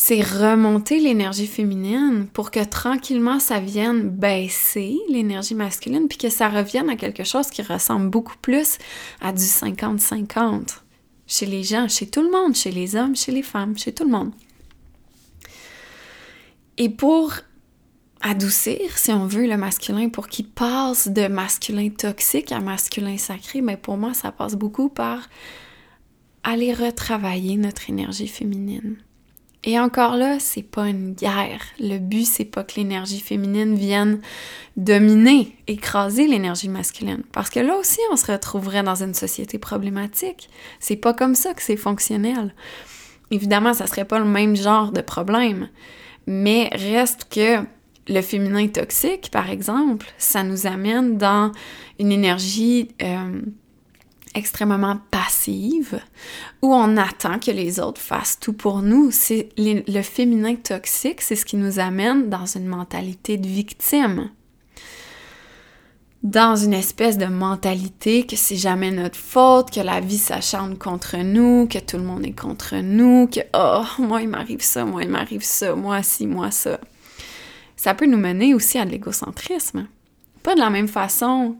c'est remonter l'énergie féminine pour que tranquillement ça vienne baisser l'énergie masculine, puis que ça revienne à quelque chose qui ressemble beaucoup plus à du 50-50 chez les gens, chez tout le monde, chez les hommes, chez les femmes, chez tout le monde. Et pour adoucir, si on veut, le masculin, pour qu'il passe de masculin toxique à masculin sacré, mais pour moi, ça passe beaucoup par aller retravailler notre énergie féminine. Et encore là, c'est pas une guerre. Le but, c'est pas que l'énergie féminine vienne dominer, écraser l'énergie masculine. Parce que là aussi, on se retrouverait dans une société problématique. C'est pas comme ça que c'est fonctionnel. Évidemment, ça serait pas le même genre de problème. Mais reste que le féminin toxique, par exemple, ça nous amène dans une énergie euh, extrêmement passive, où on attend que les autres fassent tout pour nous. C'est le féminin toxique, c'est ce qui nous amène dans une mentalité de victime. Dans une espèce de mentalité que c'est jamais notre faute, que la vie s'acharne contre nous, que tout le monde est contre nous, que oh, moi il m'arrive ça, moi il m'arrive ça, moi ci, moi ça. Ça peut nous mener aussi à de l'égocentrisme. Pas de la même façon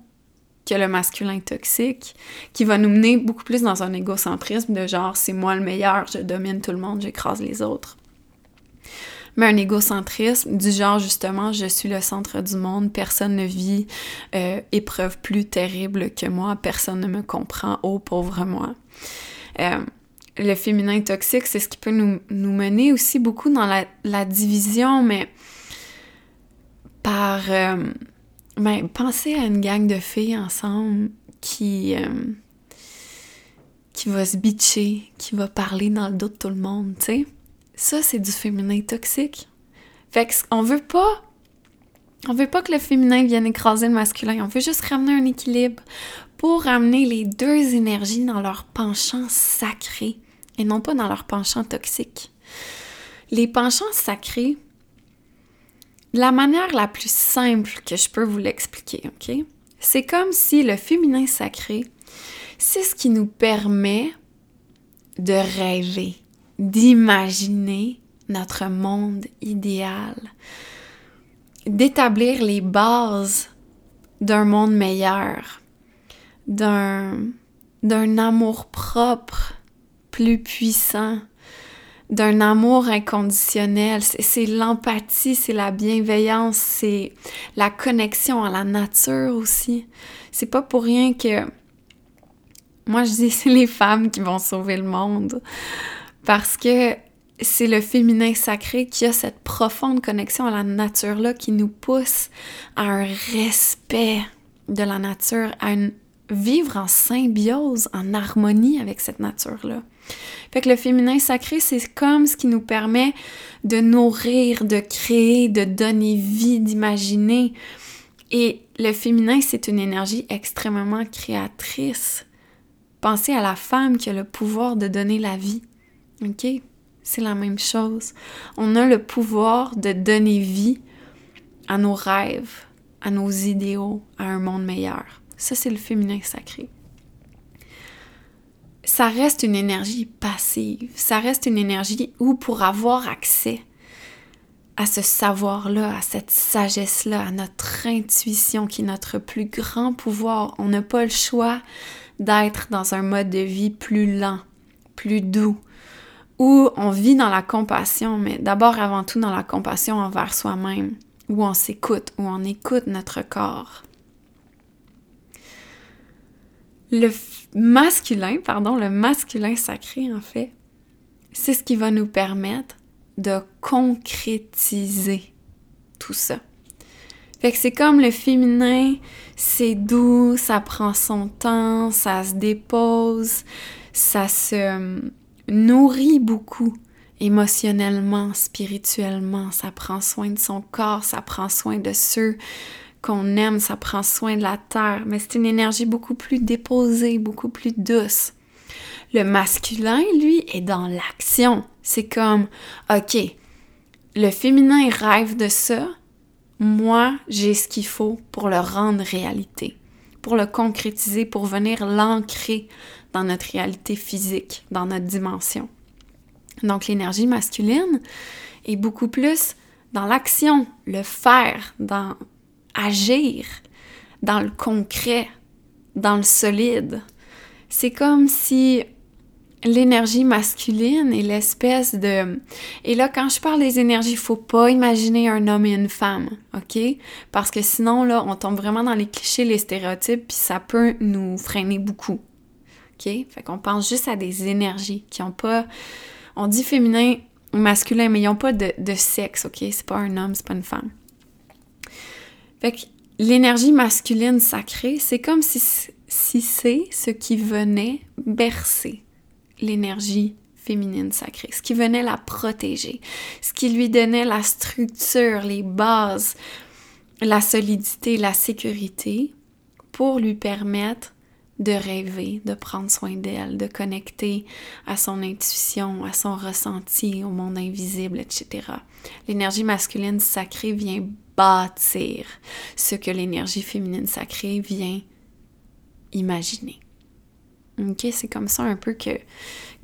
que le masculin toxique, qui va nous mener beaucoup plus dans un égocentrisme de genre c'est moi le meilleur, je domine tout le monde, j'écrase les autres. Mais un égocentrisme du genre justement je suis le centre du monde, personne ne vit euh, épreuve plus terrible que moi, personne ne me comprend, oh pauvre moi. Euh, le féminin toxique, c'est ce qui peut nous, mener aussi beaucoup dans la, division, mais par... Euh, ben, pensez à une gang de filles ensemble qui, euh, qui va se bitcher, qui va parler dans le dos de tout le monde, tu sais. Ça, c'est du féminin toxique. Fait qu'on veut pas. On veut pas que le féminin vienne écraser le masculin. On veut juste ramener un équilibre pour ramener les deux énergies dans leur penchant sacré et non pas dans leur penchant toxique. Les penchants sacrés, la manière la plus simple que je peux vous l'expliquer, OK? C'est comme si le féminin sacré, c'est ce qui nous permet de rêver, d'imaginer notre monde idéal, d'établir les bases d'un monde meilleur, d'un, d'un amour propre plus puissant, d'un amour inconditionnel. C'est l'empathie, c'est la bienveillance, c'est la connexion à la nature aussi. C'est pas pour rien que moi je dis c'est les femmes qui vont sauver le monde parce que c'est le féminin sacré qui a cette profonde connexion à la nature-là qui nous pousse à un respect de la nature, à une vivre en symbiose, en harmonie avec cette nature-là. Fait que le féminin sacré, c'est comme ce qui nous permet de nourrir, de créer, de donner vie, d'imaginer. Et le féminin, c'est une énergie extrêmement créatrice. Pensez à la femme qui a le pouvoir de donner la vie. OK? C'est la même chose. On a le pouvoir de donner vie à nos rêves, à nos idéaux, à un monde meilleur. Ça, c'est le féminin sacré. Ça reste une énergie passive. Ça reste une énergie où pour avoir accès à ce savoir-là, à cette sagesse-là, à notre intuition qui est notre plus grand pouvoir, on n'a pas le choix d'être dans un mode de vie plus lent, plus doux, où on vit dans la compassion, mais d'abord avant tout dans la compassion envers soi-même, où on s'écoute, où on écoute notre corps. Le masculin, pardon, le masculin sacré en fait, c'est ce qui va nous permettre de concrétiser tout ça. Fait que c'est comme le féminin, c'est doux, ça prend son temps, ça se dépose, ça se nourrit beaucoup émotionnellement, spirituellement, ça prend soin de son corps, ça prend soin de ceux qu'on aime, ça prend soin de la terre, mais c'est une énergie beaucoup plus déposée, beaucoup plus douce. Le masculin, lui, est dans l'action. C'est comme, OK, le féminin rêve de ça, moi, j'ai ce qu'il faut pour le rendre réalité, pour le concrétiser, pour venir l'ancrer dans notre réalité physique, dans notre dimension. Donc l'énergie masculine est beaucoup plus dans l'action, le faire, dans agir, dans le concret, dans le solide. C'est comme si l'énergie masculine est l'espèce de... Et là, quand je parle des énergies, il faut pas imaginer un homme et une femme, OK? Parce que sinon, là, on tombe vraiment dans les clichés, les stéréotypes, puis ça peut nous freiner beaucoup. OK? Fait qu'on pense juste à des énergies qui ont pas... On dit féminin ou masculin, mais ils n'ont pas de, sexe, OK? C'est pas un homme, c'est pas une femme. Fait que l'énergie masculine sacrée, c'est comme si, si c'est ce qui venait bercer l'énergie féminine sacrée, ce qui venait la protéger, ce qui lui donnait la structure, les bases, la solidité, la sécurité pour lui permettre de rêver, de prendre soin d'elle, de connecter à son intuition, à son ressenti, au monde invisible, etc. L'énergie masculine sacrée vient bâtir ce que l'énergie féminine sacrée vient imaginer. OK, c'est comme ça un peu que,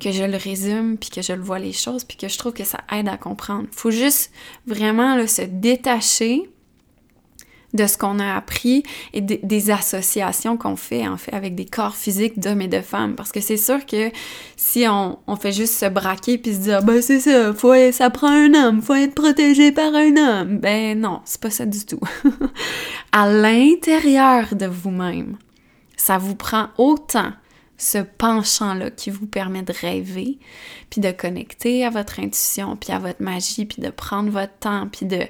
que je le résume, puis que je le vois les choses, puis que je trouve que ça aide à comprendre. faut juste vraiment se détacher de ce qu'on a appris et des associations qu'on fait en fait avec des corps physiques d'hommes et de femmes. Parce que c'est sûr que si on, fait juste se braquer puis se dire ben c'est ça faut ça prend un homme faut être protégé par un homme. Ben non c'est pas ça du tout. À l'intérieur de vous-même ça vous prend autant ce penchant-là qui vous permet de rêver, puis de connecter à votre intuition, puis à votre magie, puis de prendre votre temps, puis de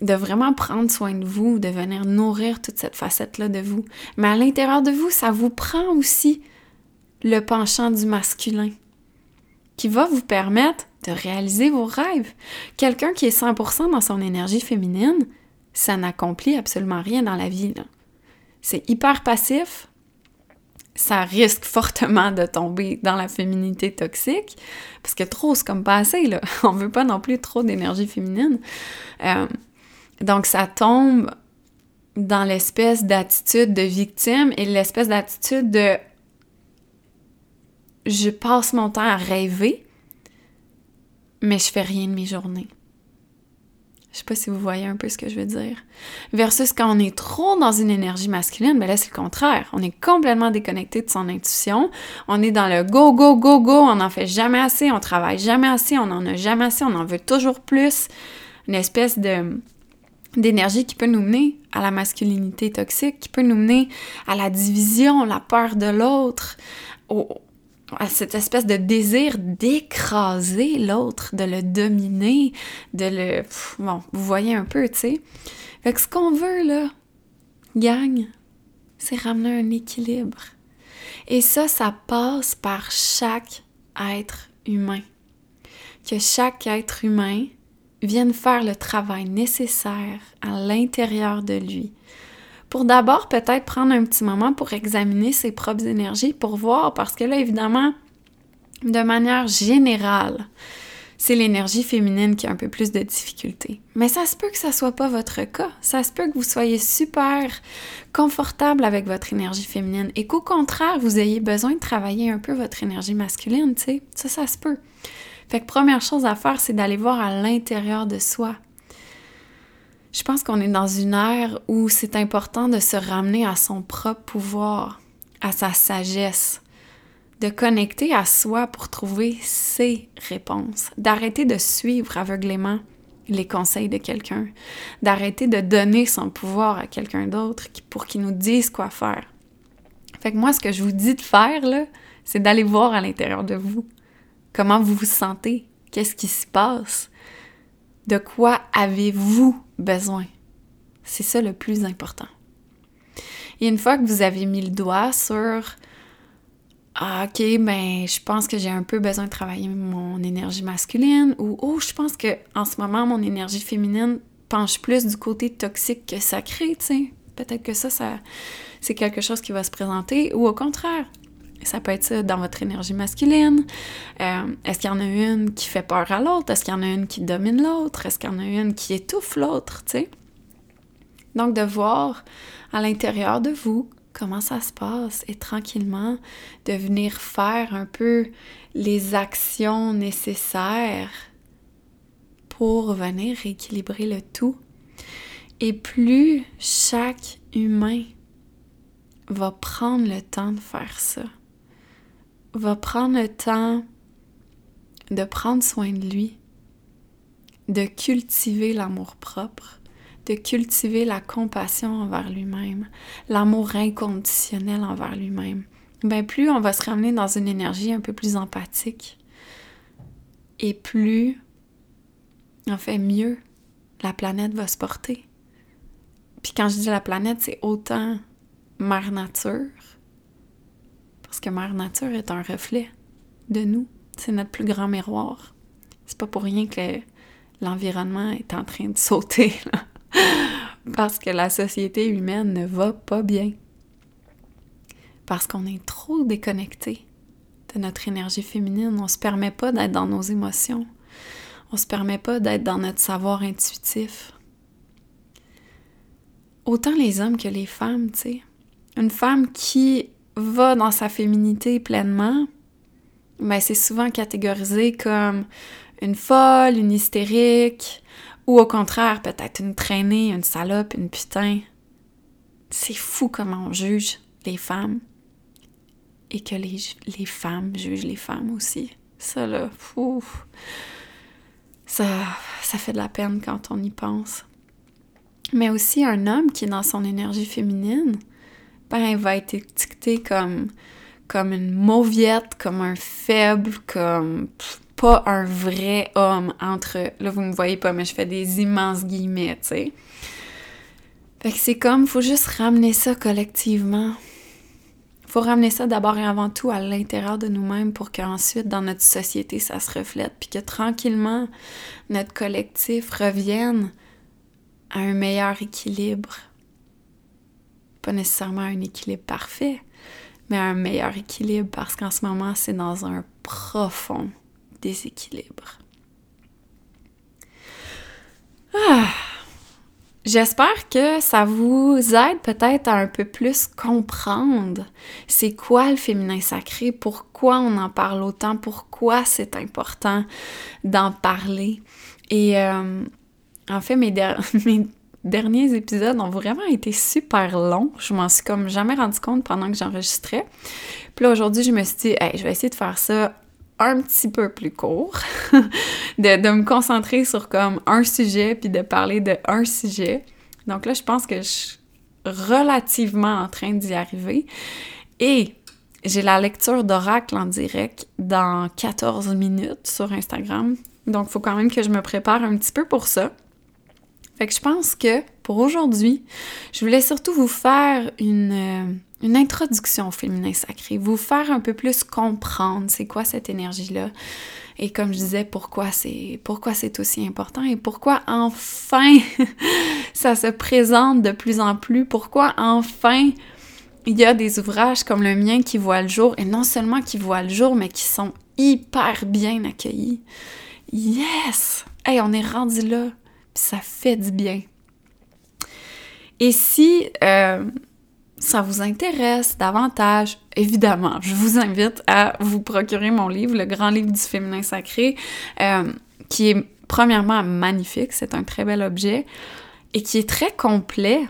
de vraiment prendre soin de vous, de venir nourrir toute cette facette-là de vous. Mais à l'intérieur de vous, ça vous prend aussi le penchant du masculin qui va vous permettre de réaliser vos rêves. Quelqu'un qui est 100% dans son énergie féminine, ça n'accomplit absolument rien dans la vie. C'est hyper passif, ça risque fortement de tomber dans la féminité toxique, parce que trop, c'est comme pas assez, là. On veut pas non plus trop d'énergie féminine. Euh, donc, ça tombe dans l'espèce d'attitude de victime et l'espèce d'attitude de je passe mon temps à rêver, mais je fais rien de mes journées. Je sais pas si vous voyez un peu ce que je veux dire. Versus quand on est trop dans une énergie masculine, ben là c'est le contraire. On est complètement déconnecté de son intuition. On est dans le go, go, go, go. On n'en fait jamais assez, on travaille jamais assez, on n'en a jamais assez, on en veut toujours plus. Une espèce de d'énergie qui peut nous mener à la masculinité toxique, qui peut nous mener à la division, la peur de l'autre, à cette espèce de désir d'écraser l'autre, de le dominer, de le... Bon, vous voyez un peu, tu sais. Fait que ce qu'on veut, là, gagne, c'est ramener un équilibre. Et ça, ça passe par chaque être humain. Que chaque être humain vienne faire le travail nécessaire à l'intérieur de lui. Pour d'abord peut-être prendre un petit moment pour examiner ses propres énergies, pour voir, parce que là, évidemment, de manière générale, c'est l'énergie féminine qui a un peu plus de difficultés. Mais ça se peut que ça soit pas votre cas. Ça se peut que vous soyez super confortable avec votre énergie féminine et qu'au contraire, vous ayez besoin de travailler un peu votre énergie masculine, tu sais. Ça, ça se peut. Fait que première chose à faire, c'est d'aller voir à l'intérieur de soi. Je pense qu'on est dans une ère où c'est important de se ramener à son propre pouvoir, à sa sagesse, de connecter à soi pour trouver ses réponses, d'arrêter de suivre aveuglément les conseils de quelqu'un, d'arrêter de donner son pouvoir à quelqu'un d'autre pour qu'il nous dise quoi faire. Fait que moi, ce que je vous dis de faire, là, c'est d'aller voir à l'intérieur de vous. Comment vous vous sentez? Qu'est-ce qui se passe? De quoi avez-vous besoin? C'est ça le plus important. Et une fois que vous avez mis le doigt sur ah, ok, ben, je pense que j'ai un peu besoin de travailler mon énergie masculine ou oh, je pense que en ce moment, mon énergie féminine penche plus du côté toxique que sacré, tu sais. Peut-être que ça, ça c'est quelque chose qui va se présenter ou au contraire. Ça peut être ça dans votre énergie masculine. Euh, est-ce qu'il y en a une qui fait peur à l'autre? Est-ce qu'il y en a une qui domine l'autre? Est-ce qu'il y en a une qui étouffe l'autre? Donc, de voir à l'intérieur de vous comment ça se passe et tranquillement de venir faire un peu les actions nécessaires pour venir rééquilibrer le tout. Et plus chaque humain va prendre le temps de faire ça, va prendre le temps de prendre soin de lui, de cultiver l'amour propre, de cultiver la compassion envers lui-même, l'amour inconditionnel envers lui-même, ben plus on va se ramener dans une énergie un peu plus empathique et plus, en fait, mieux la planète va se porter. Puis quand je dis la planète, c'est autant Mère Nature, parce que Mère Nature est un reflet de nous. C'est notre plus grand miroir. C'est pas pour rien que l'environnement est en train de sauter. Parce que la société humaine ne va pas bien. Parce qu'on est trop déconnecté de notre énergie féminine. On se permet pas d'être dans nos émotions. On se permet pas d'être dans notre savoir intuitif. Autant les hommes que les femmes, tu sais. Une femme qui va dans sa féminité pleinement, ben c'est souvent catégorisé comme une folle, une hystérique, ou au contraire, peut-être une traînée, une salope, une putain. C'est fou comment on juge les femmes. Et que les, les femmes jugent les femmes aussi. Ça, là. Ça, ça fait de la peine quand on y pense. Mais aussi un homme qui est dans son énergie féminine, ben, va être étiqueté comme, comme une mauviette, comme un faible, comme pas un vrai homme entre. Là, vous me voyez pas, mais je fais des immenses guillemets, tu sais. Fait que c'est comme, faut juste ramener ça collectivement. Faut ramener ça d'abord et avant tout à l'intérieur de nous-mêmes pour qu'ensuite, dans notre société, ça se reflète. Puis que tranquillement, notre collectif revienne à un meilleur équilibre. Pas nécessairement un équilibre parfait, mais un meilleur équilibre parce qu'en ce moment, c'est dans un profond déséquilibre. Ah. J'espère que ça vous aide peut-être à un peu plus comprendre c'est quoi le féminin sacré, pourquoi on en parle autant, pourquoi c'est important d'en parler. Et euh, en fait, mes, mes, derniers épisodes ont vraiment été super longs. Je m'en suis comme jamais rendu compte pendant que j'enregistrais. Puis là, aujourd'hui, je me suis dit, je vais essayer de faire ça un petit peu plus court, de, de, me concentrer sur comme un sujet puis de parler de un sujet. Donc là, je pense que je suis relativement en train d'y arriver. Et j'ai la lecture d'oracle en direct dans 14 minutes sur Instagram. Donc, il faut quand même que je me prépare un petit peu pour ça. Fait que je pense que pour aujourd'hui, je voulais surtout vous faire une, euh, une introduction au féminin sacré, vous faire un peu plus comprendre c'est quoi cette énergie-là et comme je disais, pourquoi c'est pourquoi c'est aussi important et pourquoi enfin ça se présente de plus en plus, pourquoi enfin il y a des ouvrages comme le mien qui voient le jour et non seulement qui voient le jour mais qui sont hyper bien accueillis. yes! Hey, on est rendu là, ça fait du bien. Et si euh, ça vous intéresse davantage, évidemment, je vous invite à vous procurer mon livre, Le Grand Livre du Féminin Sacré, euh, qui est premièrement magnifique, c'est un très bel objet, et qui est très complet.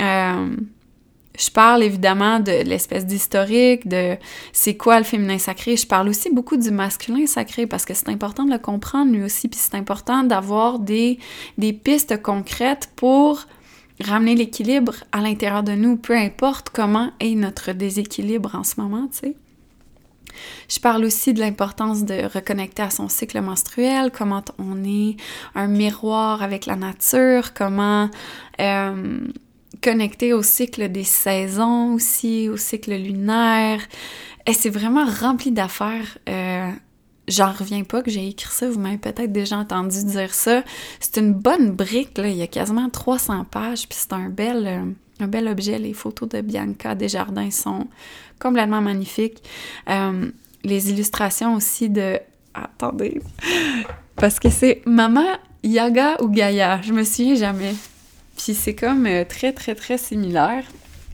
Euh, je parle évidemment de l'espèce d'historique, de c'est quoi le féminin sacré. Je parle aussi beaucoup du masculin sacré parce que c'est important de le comprendre lui aussi, puis c'est important d'avoir des, des pistes concrètes pour ramener l'équilibre à l'intérieur de nous, peu importe comment est notre déséquilibre en ce moment, tu sais. Je parle aussi de l'importance de reconnecter à son cycle menstruel, comment on est un miroir avec la nature, comment euh, connecter au cycle des saisons aussi, au cycle lunaire. Et c'est vraiment rempli d'affaires. Euh, j'en reviens pas que j'ai écrit ça, vous m'avez peut-être déjà entendu dire ça. C'est une bonne brique, là. il y a quasiment 300 pages, puis c'est un bel, euh, un bel objet. Les photos de Bianca Desjardins sont complètement magnifiques. Euh, les illustrations aussi de... Attendez, parce que c'est Maman Yaga ou Gaïa, je me souviens jamais. Puis c'est comme euh, très, très, très similaire.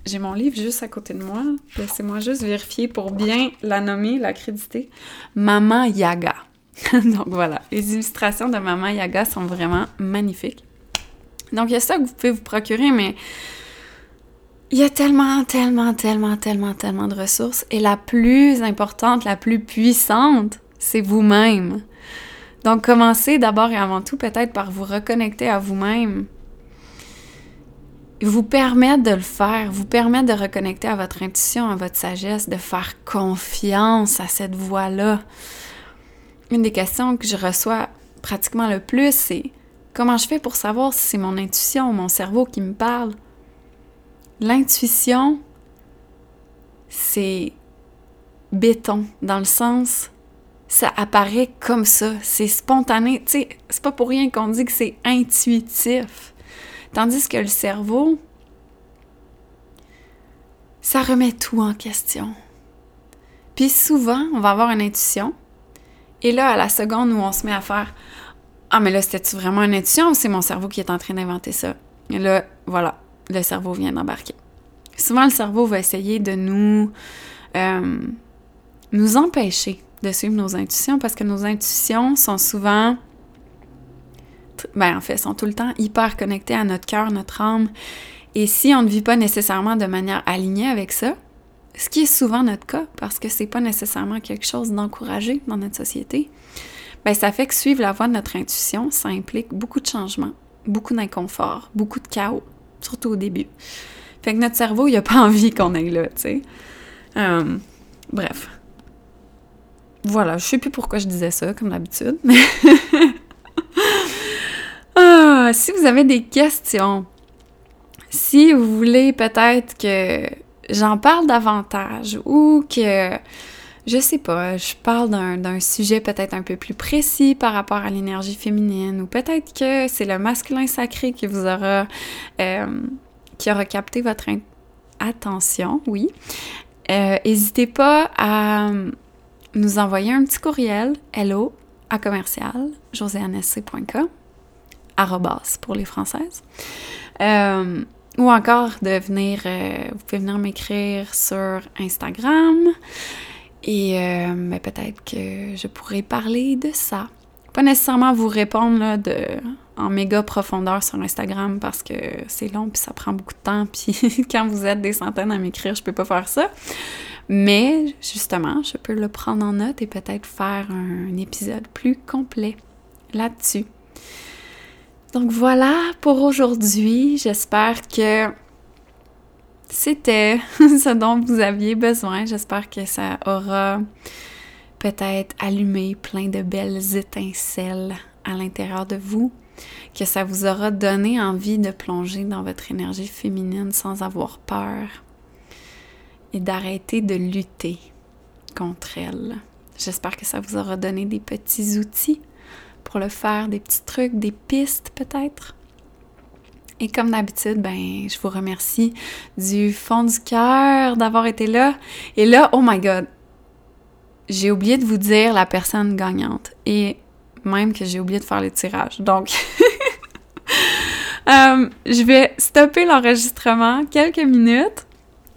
J'ai mon livre juste à côté de moi. Laissez-moi juste vérifier pour bien la nommer, l'accréditer. Maman Yaga. Donc voilà, les illustrations de Maman Yaga sont vraiment magnifiques. Donc il y a ça que vous pouvez vous procurer, mais il y a tellement, tellement, tellement, tellement, tellement de ressources. Et la plus importante, la plus puissante, c'est vous-même. Donc commencez d'abord et avant tout peut-être par vous reconnecter à vous-même, vous permettre de le faire, vous permettre de reconnecter à votre intuition, à votre sagesse, de faire confiance à cette voix-là. Une des questions que je reçois pratiquement le plus, c'est comment je fais pour savoir si c'est mon intuition ou mon cerveau qui me parle? L'intuition, c'est béton, dans le sens, ça apparaît comme ça, c'est spontané. Tu sais, c'est pas pour rien qu'on dit que c'est intuitif. Tandis que le cerveau, ça remet tout en question. Puis souvent, on va avoir une intuition, et là, à la seconde où on se met à faire Ah, mais là, c'était-tu vraiment une intuition ou c'est mon cerveau qui est en train d'inventer ça? Et là, voilà, le cerveau vient d'embarquer. Souvent, le cerveau va essayer de nous, euh, nous empêcher de suivre nos intuitions parce que nos intuitions sont souvent ben en fait, sont tout le temps hyper connectés à notre cœur, notre âme. Et si on ne vit pas nécessairement de manière alignée avec ça, ce qui est souvent notre cas, parce que c'est pas nécessairement quelque chose d'encouragé dans notre société, ben ça fait que suivre la voie de notre intuition, ça implique beaucoup de changements, beaucoup d'inconfort, beaucoup de chaos, surtout au début. Fait que notre cerveau, il a pas envie qu'on aille là, tu sais. Euh, bref. Voilà, je sais plus pourquoi je disais ça, comme d'habitude, mais... Ah, si vous avez des questions, si vous voulez peut-être que j'en parle davantage ou que, je sais pas, je parle d'un sujet peut-être un peu plus précis par rapport à l'énergie féminine ou peut-être que c'est le masculin sacré qui vous aura, euh, qui aura capté votre attention, oui. Euh, n'hésitez pas à nous envoyer un petit courriel, hello à commercial, pour les Françaises. Euh, ou encore de venir, euh, vous pouvez venir m'écrire sur Instagram et euh, peut-être que je pourrais parler de ça. Pas nécessairement vous répondre là, de, en méga profondeur sur Instagram parce que c'est long puis ça prend beaucoup de temps puis quand vous êtes des centaines à m'écrire, je peux pas faire ça. Mais justement, je peux le prendre en note et peut-être faire un épisode plus complet là-dessus. Donc voilà pour aujourd'hui. J'espère que c'était ce dont vous aviez besoin. J'espère que ça aura peut-être allumé plein de belles étincelles à l'intérieur de vous, que ça vous aura donné envie de plonger dans votre énergie féminine sans avoir peur et d'arrêter de lutter contre elle. J'espère que ça vous aura donné des petits outils pour le faire, des petits trucs, des pistes peut-être. Et comme d'habitude, ben, je vous remercie du fond du cœur d'avoir été là. Et là, oh my god, j'ai oublié de vous dire la personne gagnante. Et même que j'ai oublié de faire les tirages. Donc, euh, je vais stopper l'enregistrement quelques minutes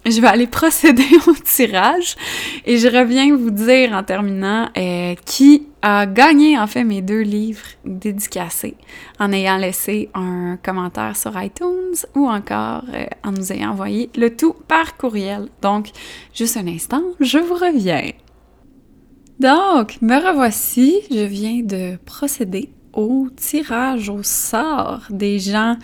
je vais aller procéder au tirage et je reviens vous dire en terminant euh, qui a gagné en fait mes deux livres dédicacés en ayant laissé un commentaire sur iTunes ou encore euh, en nous ayant envoyé le tout par courriel. Donc, juste un instant, je vous reviens. Donc, me revoici, je viens de procéder au tirage au sort des gens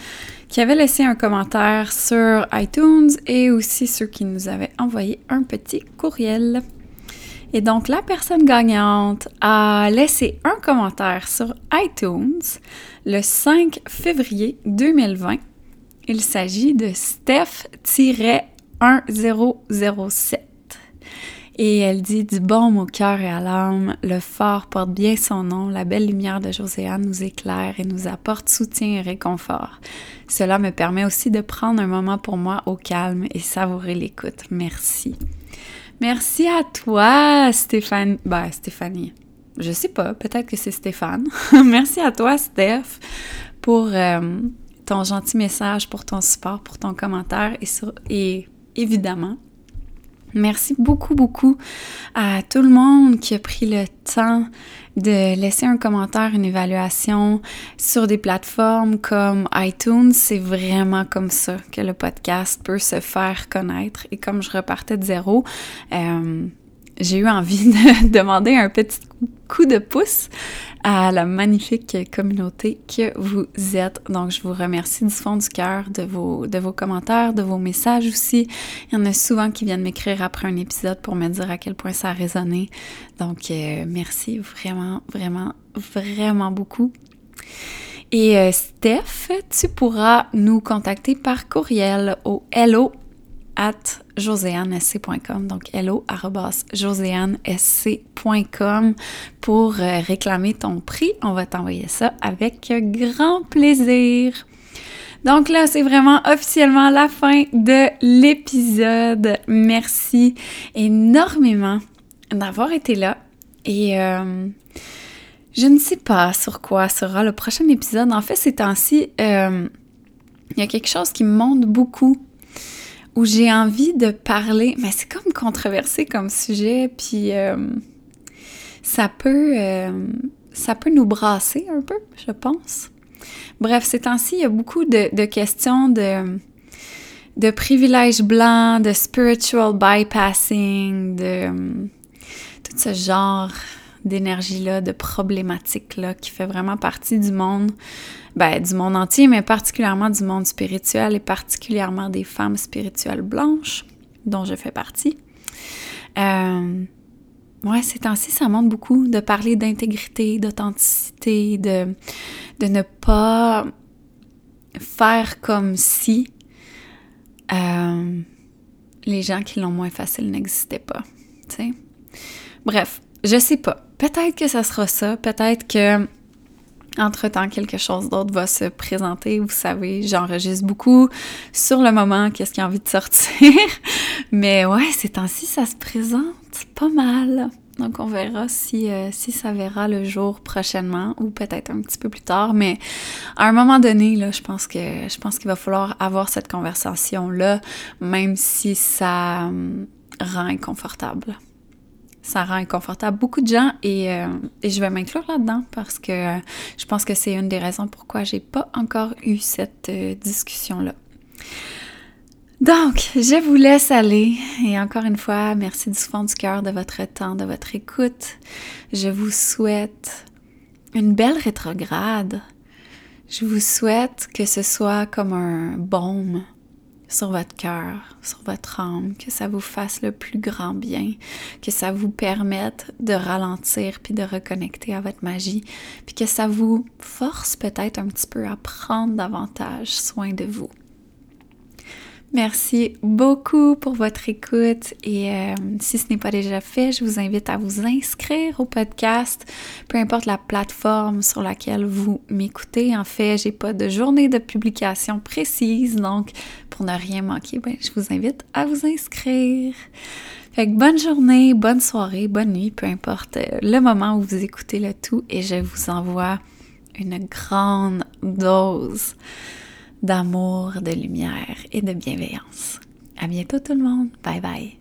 qui avaient laissé un commentaire sur iTunes et aussi ceux qui nous avaient envoyé un petit courriel. Et donc, la personne gagnante a laissé un commentaire sur iTunes le 5 février 2020. Il s'agit de Steph-1007. Et elle dit Du bon au cœur et à l'âme, le phare porte bien son nom, la belle lumière de Joséanne nous éclaire et nous apporte soutien et réconfort. Cela me permet aussi de prendre un moment pour moi au calme et savourer l'écoute. Merci. Merci à toi, Stéphanie. Ben, Stéphanie. Je sais pas, peut-être que c'est Stéphane. Merci à toi, Steph, pour euh, ton gentil message, pour ton support, pour ton commentaire et, et évidemment Merci beaucoup, beaucoup à tout le monde qui a pris le temps de laisser un commentaire, une évaluation sur des plateformes comme iTunes. C'est vraiment comme ça que le podcast peut se faire connaître. Et comme je repartais de zéro, euh, j'ai eu envie de demander un petit coup de pouce à la magnifique communauté que vous êtes. Donc, je vous remercie du fond du cœur de vos, de vos commentaires, de vos messages aussi. Il y en a souvent qui viennent m'écrire après un épisode pour me dire à quel point ça a résonné. Donc, euh, merci vraiment, vraiment, vraiment beaucoup. Et euh, Steph, tu pourras nous contacter par courriel au hello at joséannesc.com, donc hello joséannesc.com pour euh, réclamer ton prix. On va t'envoyer ça avec grand plaisir. Donc là, c'est vraiment officiellement la fin de l'épisode. Merci énormément d'avoir été là. Et euh, je ne sais pas sur quoi sera le prochain épisode. En fait, ces temps-ci, euh, il y a quelque chose qui me monte beaucoup où j'ai envie de parler, mais c'est comme controversé comme sujet, puis euh, ça peut euh, ça peut nous brasser un peu, je pense. Bref, ces temps-ci, il y a beaucoup de, questions de, de privilèges blancs, de spiritual bypassing, de tout ce genre d'énergie-là, de problématiques-là, qui fait vraiment partie du monde ben, du monde entier, mais particulièrement du monde spirituel et particulièrement des femmes spirituelles blanches, dont je fais partie. Euh, ouais, ces temps-ci, ça montre beaucoup de parler d'intégrité, d'authenticité, de, de ne pas faire comme si euh, les gens qui l'ont moins facile n'existaient pas. sais. Bref, je sais pas. Peut-être que ça sera ça. Peut-être que entre-temps, quelque chose d'autre va se présenter. Vous savez, j'enregistre beaucoup sur le moment, qu'est-ce qui a envie de sortir. Mais ouais, ces temps-ci, ça se présente pas mal. Donc, on verra si, euh, si ça verra le jour prochainement ou peut-être un petit peu plus tard. Mais à un moment donné, là, je pense que je pense qu'il va falloir avoir cette conversation-là, même si ça hum, rend inconfortable ça rend inconfortable beaucoup de gens euh, et, je vais m'inclure là-dedans parce que je pense que c'est une des raisons pourquoi j'ai pas encore eu cette euh, discussion-là. Donc, je vous laisse aller et encore une fois, merci du fond du cœur de votre temps, de votre écoute. Je vous souhaite une belle rétrograde. Je vous souhaite que ce soit comme un baume sur votre cœur, sur votre âme, que ça vous fasse le plus grand bien, que ça vous permette de ralentir puis de reconnecter à votre magie, puis que ça vous force peut-être un petit peu à prendre davantage soin de vous. Merci beaucoup pour votre écoute et euh, si ce n'est pas déjà fait, je vous invite à vous inscrire au podcast, peu importe la plateforme sur laquelle vous m'écoutez. En fait, j'ai pas de journée de publication précise, donc pour ne rien manquer, ben, je vous invite à vous inscrire. Fait que bonne journée, bonne soirée, bonne nuit, peu importe euh, le moment où vous écoutez le tout et je vous envoie une grande dose d'amour, de lumière et de bienveillance. À bientôt tout le monde. Bye bye.